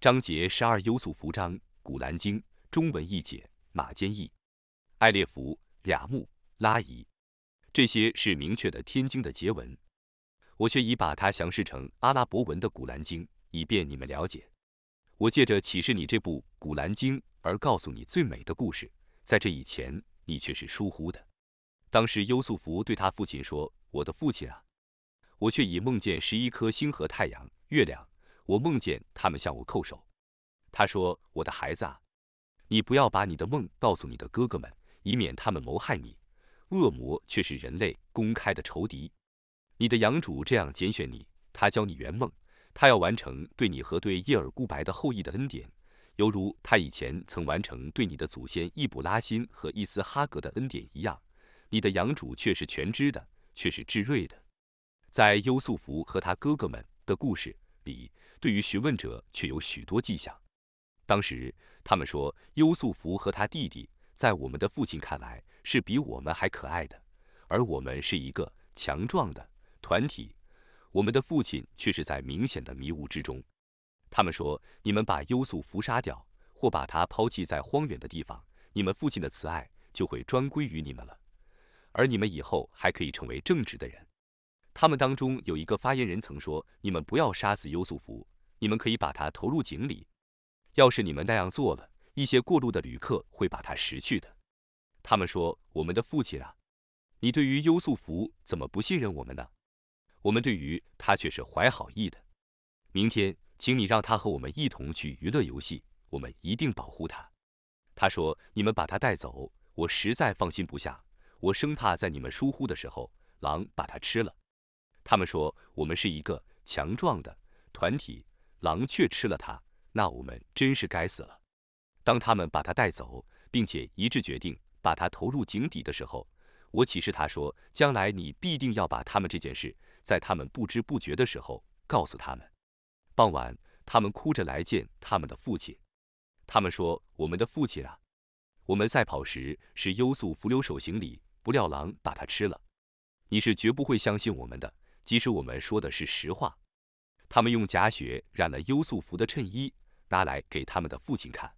章节十二：优素福章，古兰经中文译解：马坚译，艾列福、俩木、拉伊，这些是明确的天经的结文。我却已把它详释成阿拉伯文的古兰经，以便你们了解。我借着启示你这部古兰经而告诉你最美的故事，在这以前你却是疏忽的。当时优素福对他父亲说：“我的父亲啊，我却已梦见十一颗星和太阳、月亮。”我梦见他们向我叩首。他说：“我的孩子啊，你不要把你的梦告诉你的哥哥们，以免他们谋害你。恶魔却是人类公开的仇敌。你的养主这样拣选你，他教你圆梦，他要完成对你和对叶尔孤白的后裔的恩典，犹如他以前曾完成对你的祖先易卜拉欣和伊斯哈格的恩典一样。你的养主却是全知的，却是智睿的。在优素福和他哥哥们的故事里。”对于询问者却有许多迹象。当时他们说，优素福和他弟弟在我们的父亲看来是比我们还可爱的，而我们是一个强壮的团体，我们的父亲却是在明显的迷雾之中。他们说，你们把优素福杀掉，或把他抛弃在荒远的地方，你们父亲的慈爱就会专归于你们了，而你们以后还可以成为正直的人。他们当中有一个发言人曾说：“你们不要杀死优素福，你们可以把他投入井里。要是你们那样做了，一些过路的旅客会把他拾去的。”他们说：“我们的父亲啊，你对于优素福怎么不信任我们呢？我们对于他却是怀好意的。明天，请你让他和我们一同去娱乐游戏，我们一定保护他。”他说：“你们把他带走，我实在放心不下，我生怕在你们疏忽的时候，狼把他吃了。”他们说我们是一个强壮的团体，狼却吃了他，那我们真是该死了。当他们把他带走，并且一致决定把他投入井底的时候，我启示他说：将来你必定要把他们这件事，在他们不知不觉的时候告诉他们。傍晚，他们哭着来见他们的父亲，他们说：我们的父亲啊，我们赛跑时是优速浮流手行李，不料狼把它吃了。你是绝不会相信我们的。即使我们说的是实话，他们用假血染了优素福的衬衣，拿来给他们的父亲看。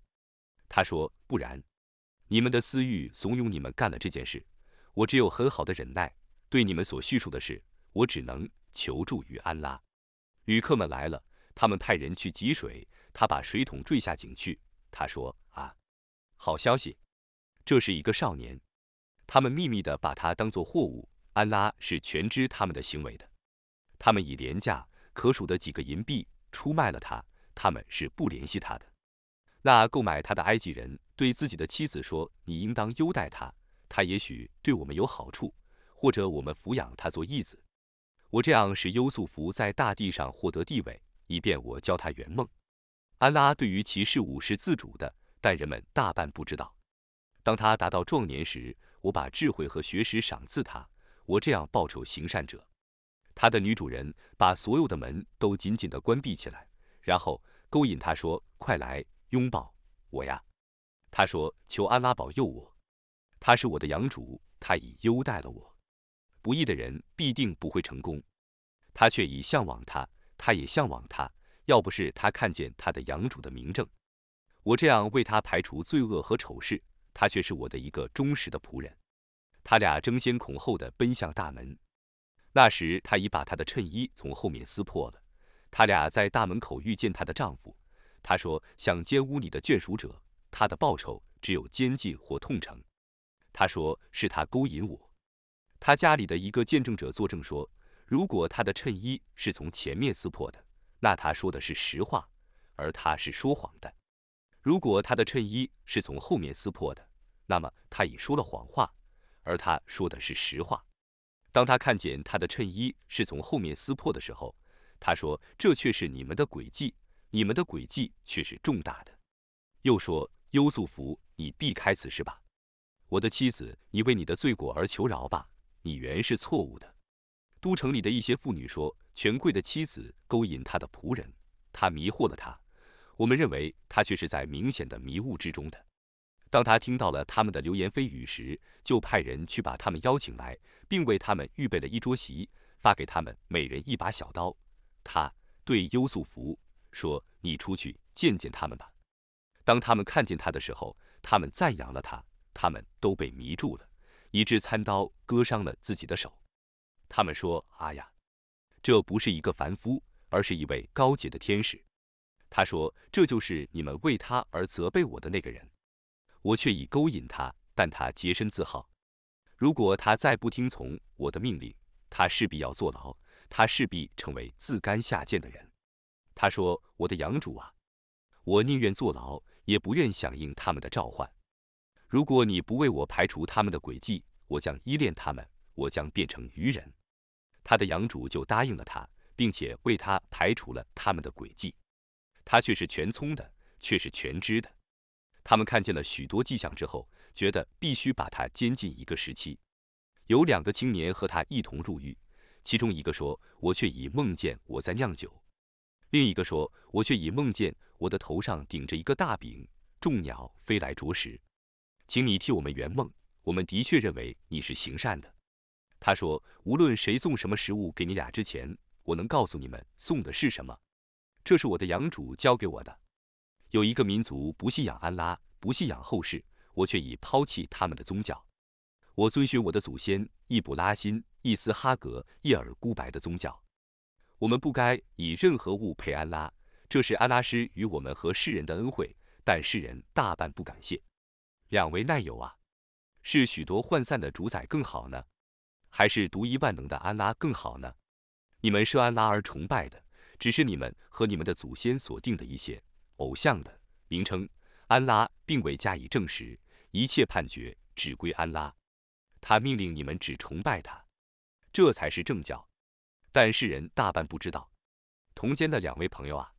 他说：“不然，你们的私欲怂恿你们干了这件事。我只有很好的忍耐。对你们所叙述的事，我只能求助于安拉。”旅客们来了，他们派人去汲水，他把水桶坠下井去。他说：“啊，好消息，这是一个少年。”他们秘密地把他当作货物。安拉是全知他们的行为的。他们以廉价可数的几个银币出卖了他，他们是不联系他的。那购买他的埃及人对自己的妻子说：“你应当优待他，他也许对我们有好处，或者我们抚养他做义子。我这样使优素福在大地上获得地位，以便我教他圆梦。安拉对于其事物是自主的，但人们大半不知道。当他达到壮年时，我把智慧和学识赏赐他，我这样报酬行善者。”他的女主人把所有的门都紧紧地关闭起来，然后勾引他说：“快来拥抱我呀！”他说：“求安拉保佑我，他是我的养主，他已优待了我。不义的人必定不会成功。他却已向往他，他也向往他。要不是他看见他的养主的明证，我这样为他排除罪恶和丑事，他却是我的一个忠实的仆人。”他俩争先恐后地奔向大门。那时，她已把她的衬衣从后面撕破了。他俩在大门口遇见她的丈夫。她说：“想奸污你的眷属者，他的报酬只有监禁或痛惩。”他说：“是他勾引我。”他家里的一个见证者作证说：“如果他的衬衣是从前面撕破的，那他说的是实话，而他是说谎的；如果他的衬衣是从后面撕破的，那么他已说了谎话，而他说的是实话。”当他看见他的衬衣是从后面撕破的时候，他说：“这却是你们的诡计，你们的诡计却是重大的。”又说：“优素福，你避开此事吧，我的妻子，你为你的罪过而求饶吧，你原是错误的。”都城里的一些妇女说：“权贵的妻子勾引他的仆人，他迷惑了他。我们认为他却是在明显的迷雾之中的。”当他听到了他们的流言蜚语时，就派人去把他们邀请来，并为他们预备了一桌席，发给他们每人一把小刀。他对优素福说：“你出去见见他们吧。”当他们看见他的时候，他们赞扬了他，他们都被迷住了，以致餐刀割伤了自己的手。他们说：“啊呀，这不是一个凡夫，而是一位高洁的天使。”他说：“这就是你们为他而责备我的那个人。”我却已勾引他，但他洁身自好。如果他再不听从我的命令，他势必要坐牢，他势必成为自甘下贱的人。他说：“我的养主啊，我宁愿坐牢，也不愿响应他们的召唤。如果你不为我排除他们的诡计，我将依恋他们，我将变成愚人。”他的养主就答应了他，并且为他排除了他们的诡计。他却是全聪的，却是全知的。他们看见了许多迹象之后，觉得必须把他监禁一个时期。有两个青年和他一同入狱，其中一个说：“我却已梦见我在酿酒；另一个说：“我却已梦见我的头上顶着一个大饼，众鸟飞来啄食。请你替我们圆梦，我们的确认为你是行善的。”他说：“无论谁送什么食物给你俩之前，我能告诉你们送的是什么。这是我的养主教给我的。”有一个民族不信仰安拉，不信仰后世，我却已抛弃他们的宗教。我遵循我的祖先易卜拉欣、易斯哈格、叶尔孤白的宗教。我们不该以任何物配安拉，这是安拉施与我们和世人的恩惠，但世人大半不感谢。两位奈友啊，是许多涣散的主宰更好呢，还是独一万能的安拉更好呢？你们设安拉而崇拜的，只是你们和你们的祖先所定的一些。偶像的名称，安拉并未加以证实，一切判决只归安拉。他命令你们只崇拜他，这才是正教。但世人大半不知道。同监的两位朋友啊，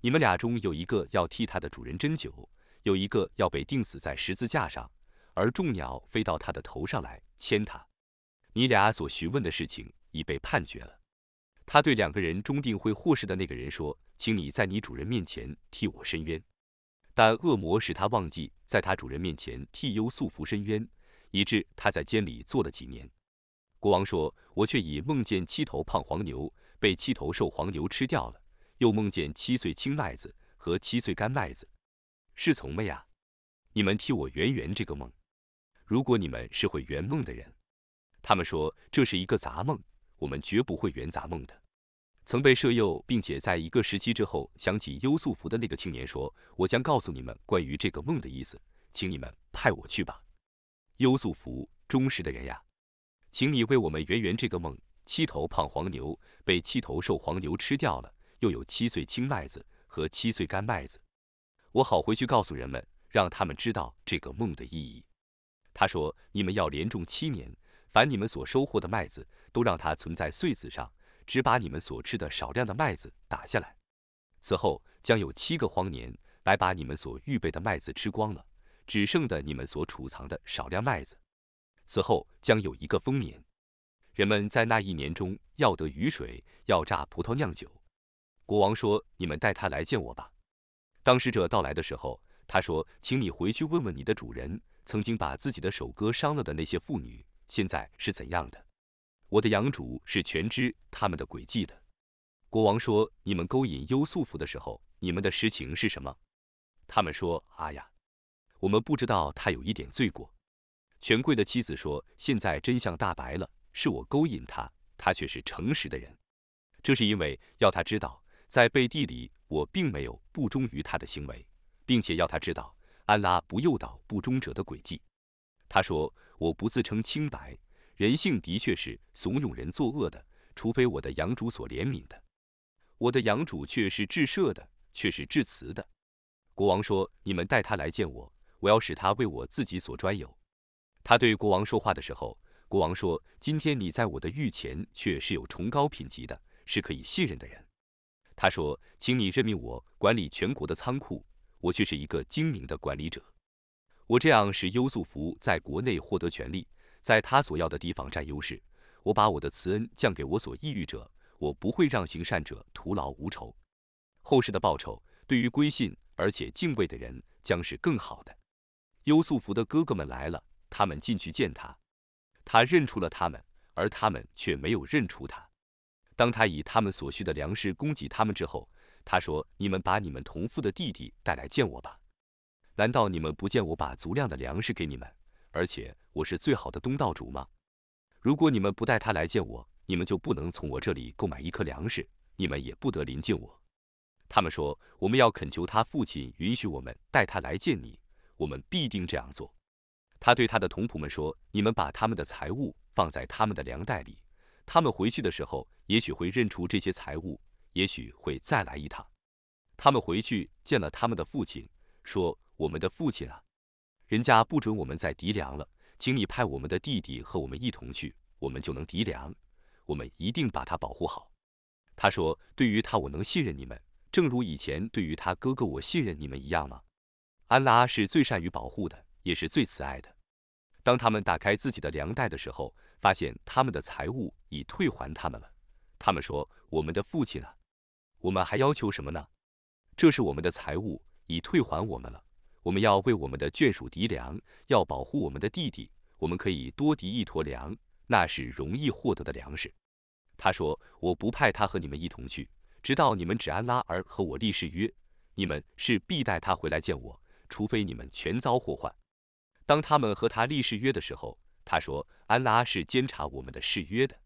你们俩中有一个要替他的主人斟酒，有一个要被钉死在十字架上，而众鸟飞到他的头上来牵他。你俩所询问的事情已被判决了。他对两个人终定会获释的那个人说。请你在你主人面前替我伸冤，但恶魔使他忘记在他主人面前替优素福伸冤，以致他在监里坐了几年。国王说：“我却已梦见七头胖黄牛被七头瘦黄牛吃掉了，又梦见七岁青麦子和七岁干麦子，是从没呀？你们替我圆圆这个梦。如果你们是会圆梦的人，他们说这是一个杂梦，我们绝不会圆杂梦的。”曾被摄诱，并且在一个时期之后想起优素福的那个青年说：“我将告诉你们关于这个梦的意思，请你们派我去吧。”优素福，忠实的人呀，请你为我们圆圆这个梦。七头胖黄牛被七头瘦黄牛吃掉了，又有七岁青麦子和七岁干麦子，我好回去告诉人们，让他们知道这个梦的意义。他说：“你们要连种七年，凡你们所收获的麦子，都让它存在穗子上。”只把你们所吃的少量的麦子打下来，此后将有七个荒年来把你们所预备的麦子吃光了，只剩的你们所储藏的少量麦子。此后将有一个丰年，人们在那一年中要得雨水，要榨葡萄酿酒。国王说：“你们带他来见我吧。”当使者到来的时候，他说：“请你回去问问你的主人，曾经把自己的手割伤了的那些妇女，现在是怎样的。”我的养主是全知他们的诡计的。国王说：“你们勾引优素福的时候，你们的实情是什么？”他们说：“啊呀，我们不知道他有一点罪过。”权贵的妻子说：“现在真相大白了，是我勾引他，他却是诚实的人。这是因为要他知道，在背地里我并没有不忠于他的行为，并且要他知道安拉不诱导不忠者的诡计。”他说：“我不自称清白。”人性的确是怂恿人作恶的，除非我的养主所怜悯的。我的养主却是至赦的，却是至慈的。国王说：“你们带他来见我，我要使他为我自己所专有。”他对国王说话的时候，国王说：“今天你在我的御前却是有崇高品级的，是可以信任的人。”他说：“请你任命我管理全国的仓库，我却是一个精明的管理者。我这样使优素福在国内获得权利。”在他所要的地方占优势，我把我的慈恩降给我所抑郁者，我不会让行善者徒劳无酬。后世的报酬对于归信而且敬畏的人将是更好的。优素福的哥哥们来了，他们进去见他，他认出了他们，而他们却没有认出他。当他以他们所需的粮食供给他们之后，他说：“你们把你们同父的弟弟带来见我吧。难道你们不见我把足量的粮食给你们，而且我是最好的东道主吗？如果你们不带他来见我，你们就不能从我这里购买一颗粮食，你们也不得临近我。”他们说：“我们要恳求他父亲允许我们带他来见你，我们必定这样做。”他对他的同仆们说：“你们把他们的财物放在他们的粮袋里，他们回去的时候，也许会认出这些财物，也许会再来一趟。”他们回去见了他们的父亲，说：“我们的父亲啊，人家不准我们再敌粮了，请你派我们的弟弟和我们一同去，我们就能敌粮。我们一定把他保护好。”他说：“对于他，我能信任你们，正如以前对于他哥哥我信任你们一样吗？”安拉是最善于保护的。也是最慈爱的。当他们打开自己的粮袋的时候，发现他们的财物已退还他们了。他们说：“我们的父亲啊，我们还要求什么呢？这是我们的财物，已退还我们了。我们要为我们的眷属敌粮，要保护我们的弟弟。我们可以多敌一坨粮，那是容易获得的粮食。”他说：“我不派他和你们一同去，直到你们指安拉而和我立誓约，你们是必带他回来见我，除非你们全遭祸患。”当他们和他立誓约的时候，他说：“安拉是监察我们的誓约的。”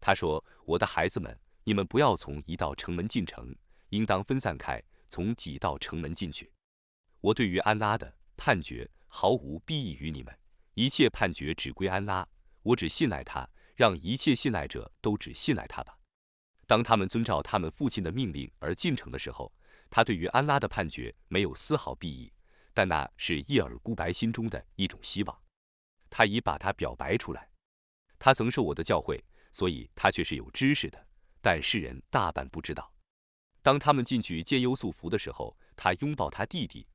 他说：“我的孩子们，你们不要从一道城门进城，应当分散开，从几道城门进去。我对于安拉的判决毫无裨益于你们，一切判决只归安拉，我只信赖他，让一切信赖者都只信赖他吧。”当他们遵照他们父亲的命令而进城的时候，他对于安拉的判决没有丝毫裨益。但那是叶尔孤白心中的一种希望，他已把它表白出来。他曾受我的教诲，所以他却是有知识的。但世人大半不知道。当他们进去见优素福的时候，他拥抱他弟弟。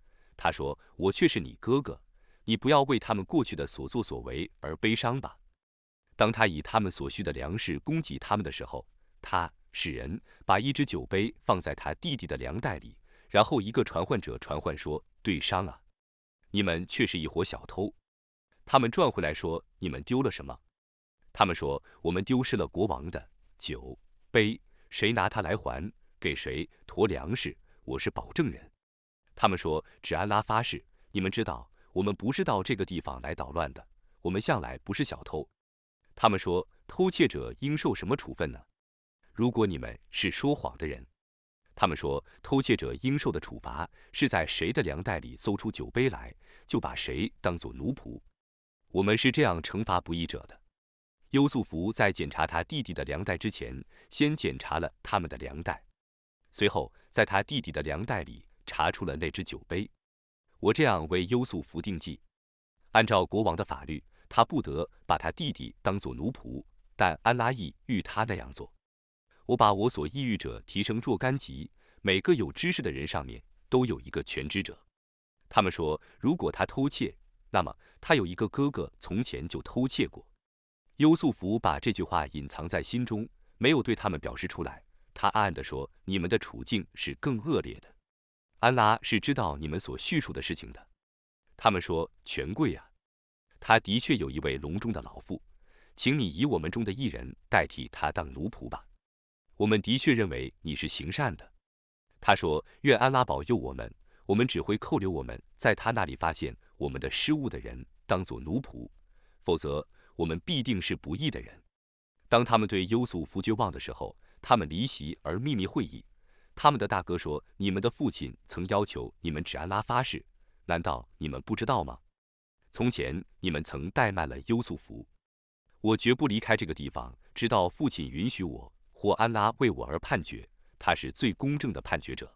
他说：“我却是你哥哥，你不要为他们过去的所作所为而悲伤吧。”当他以他们所需的粮食供给他们的时候，他使人把一只酒杯放在他弟弟的粮袋里。然后一个传唤者传唤说：“对商啊，你们却是一伙小偷。”他们转回来说：“你们丢了什么？”他们说：“我们丢失了国王的酒杯，谁拿它来还，给谁驮粮食，我是保证人。”他们说：“只安拉发誓，你们知道，我们不是到这个地方来捣乱的，我们向来不是小偷。”他们说：“偷窃者应受什么处分呢？如果你们是说谎的人。”他们说，偷窃者应受的处罚是在谁的粮袋里搜出酒杯来，就把谁当作奴仆。我们是这样惩罚不义者的。优素福在检查他弟弟的粮袋之前，先检查了他们的粮袋，随后在他弟弟的粮袋里查出了那只酒杯。我这样为优素福定计：按照国王的法律，他不得把他弟弟当做奴仆，但安拉意欲他那样做。我把我所抑郁者提升若干级，每个有知识的人上面都有一个全知者。他们说，如果他偷窃，那么他有一个哥哥从前就偷窃过。优素福把这句话隐藏在心中，没有对他们表示出来。他暗暗地说：“你们的处境是更恶劣的。安拉是知道你们所叙述的事情的。”他们说：“权贵啊，他的确有一位隆中的老妇，请你以我们中的一人代替他当奴仆吧。”我们的确认为你是行善的，他说：“愿安拉保佑我们，我们只会扣留我们在他那里发现我们的失误的人当做奴仆，否则我们必定是不义的人。”当他们对优素福绝望的时候，他们离席而秘密会议。他们的大哥说：“你们的父亲曾要求你们指安拉发誓，难道你们不知道吗？从前你们曾怠慢了优素福，我绝不离开这个地方，直到父亲允许我。”或安拉为我而判决，他是最公正的判决者。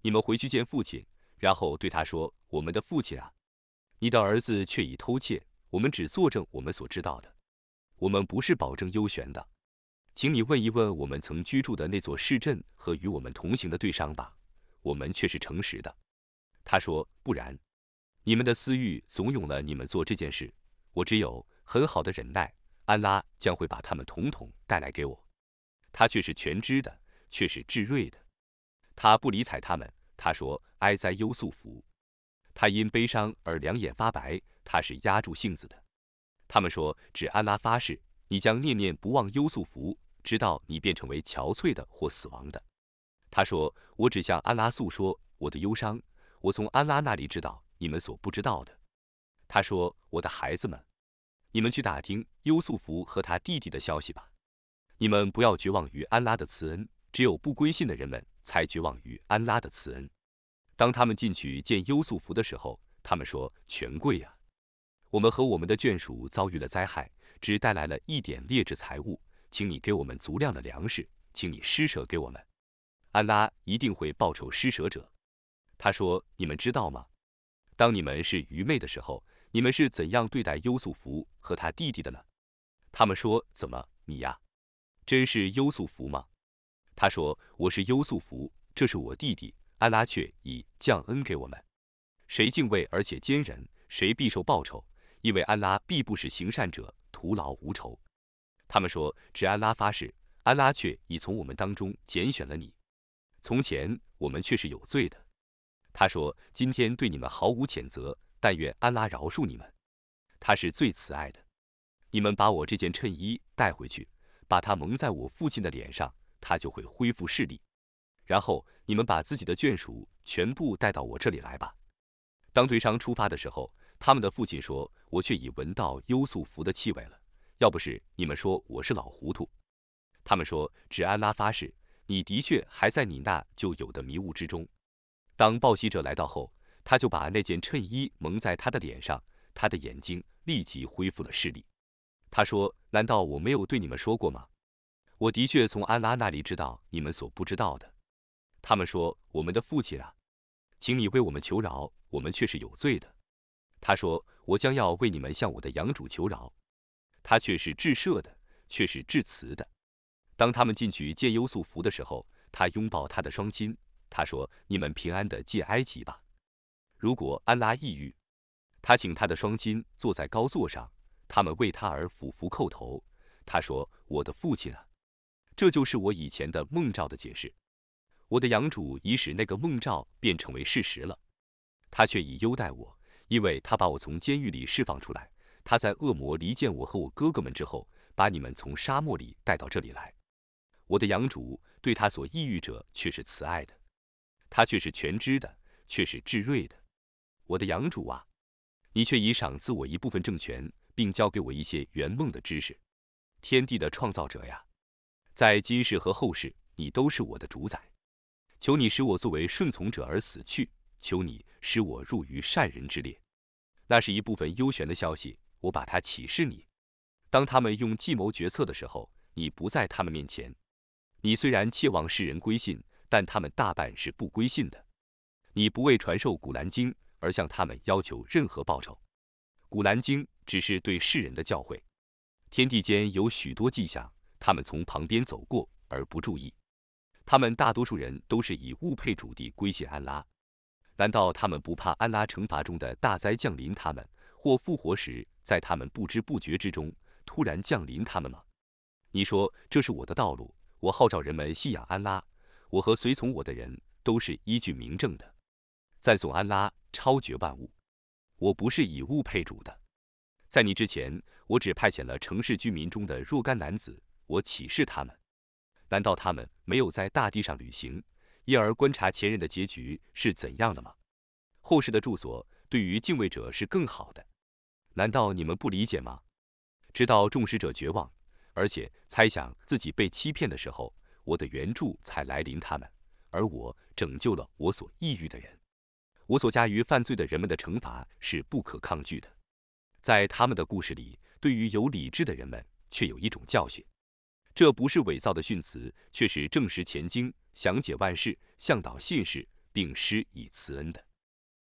你们回去见父亲，然后对他说：“我们的父亲啊，你的儿子却已偷窃。我们只作证我们所知道的，我们不是保证优选的。请你问一问我们曾居住的那座市镇和与我们同行的对商吧，我们却是诚实的。”他说：“不然，你们的私欲怂恿了你们做这件事。我只有很好的忍耐，安拉将会把他们统统带来给我。”他却是全知的，却是智睿的。他不理睬他们。他说：“哀哉，优素福！他因悲伤而两眼发白。他是压住性子的。”他们说：“只安拉发誓，你将念念不忘优素福，直到你变成为憔悴的或死亡的。”他说：“我只向安拉诉说我的忧伤，我从安拉那里知道你们所不知道的。”他说：“我的孩子们，你们去打听优素福和他弟弟的消息吧。你们不要绝望于安拉的慈恩，只有不归信的人们才绝望于安拉的慈恩。”当他们进去见优素福的时候，他们说：“权贵啊，我们和我们的眷属遭遇了灾害，只带来了一点劣质财物，请你给我们足量的粮食，请你施舍给我们。”安拉一定会报酬施舍者。他说：“你们知道吗？当你们是愚昧的时候，你们是怎样对待优素福和他弟弟的呢？”他们说：“怎么，你呀，真是优素福吗？”他说：“我是优素福，这是我弟弟。”安拉却已降恩给我们。谁敬畏而且坚忍，谁必受报酬，因为安拉必不使行善者徒劳无仇。他们说：“只安拉发誓，安拉却已从我们当中拣选了你。”从前我们却是有罪的，他说：“今天对你们毫无谴责，但愿安拉饶恕你们，他是最慈爱的。你们把我这件衬衣带回去，把它蒙在我父亲的脸上，他就会恢复视力。然后你们把自己的眷属全部带到我这里来吧。”当队商出发的时候，他们的父亲说：“我却已闻到优素福的气味了，要不是你们说我是老糊涂。”他们说：“只安拉发誓。”你的确还在你那就有的迷雾之中。当报喜者来到后，他就把那件衬衣蒙在他的脸上，他的眼睛立即恢复了视力。他说：“难道我没有对你们说过吗？我的确从安拉那里知道你们所不知道的。”他们说：“我们的父亲啊，请你为我们求饶，我们却是有罪的。”他说：“我将要为你们向我的养主求饶，他却是至赦的，却是至慈的。”当他们进去见优素福的时候，他拥抱他的双亲。他说：“你们平安的进埃及吧。”如果安拉抑郁，他请他的双亲坐在高座上，他们为他而俯伏叩头。他说：“我的父亲啊，这就是我以前的梦兆的解释。我的养主已使那个梦兆变成为事实了。他却已优待我，因为他把我从监狱里释放出来。他在恶魔离间我和我哥哥们之后，把你们从沙漠里带到这里来。”我的养主对他所抑郁者却是慈爱的，他却是全知的，却是智睿的。我的养主啊，你却已赏赐我一部分政权，并教给我一些圆梦的知识。天地的创造者呀，在今世和后世，你都是我的主宰。求你使我作为顺从者而死去，求你使我入于善人之列。那是一部分幽玄的消息，我把它启示你。当他们用计谋决策的时候，你不在他们面前。你虽然切望世人归信，但他们大半是不归信的。你不为传授古兰经而向他们要求任何报酬。古兰经只是对世人的教诲。天地间有许多迹象，他们从旁边走过而不注意。他们大多数人都是以物配主地归信安拉。难道他们不怕安拉惩罚中的大灾降临他们，或复活时在他们不知不觉之中突然降临他们吗？你说这是我的道路。我号召人们信仰安拉，我和随从我的人都是依据明证的，赞颂安拉超绝万物。我不是以物配主的。在你之前，我只派遣了城市居民中的若干男子，我启示他们。难道他们没有在大地上旅行，因而观察前人的结局是怎样的吗？后世的住所对于敬畏者是更好的。难道你们不理解吗？直到众使者绝望。而且猜想自己被欺骗的时候，我的援助才来临他们，而我拯救了我所抑郁的人。我所加于犯罪的人们的惩罚是不可抗拒的。在他们的故事里，对于有理智的人们却有一种教训。这不是伪造的训词，却是证实前经、详解万事、向导信士，并施以慈恩的。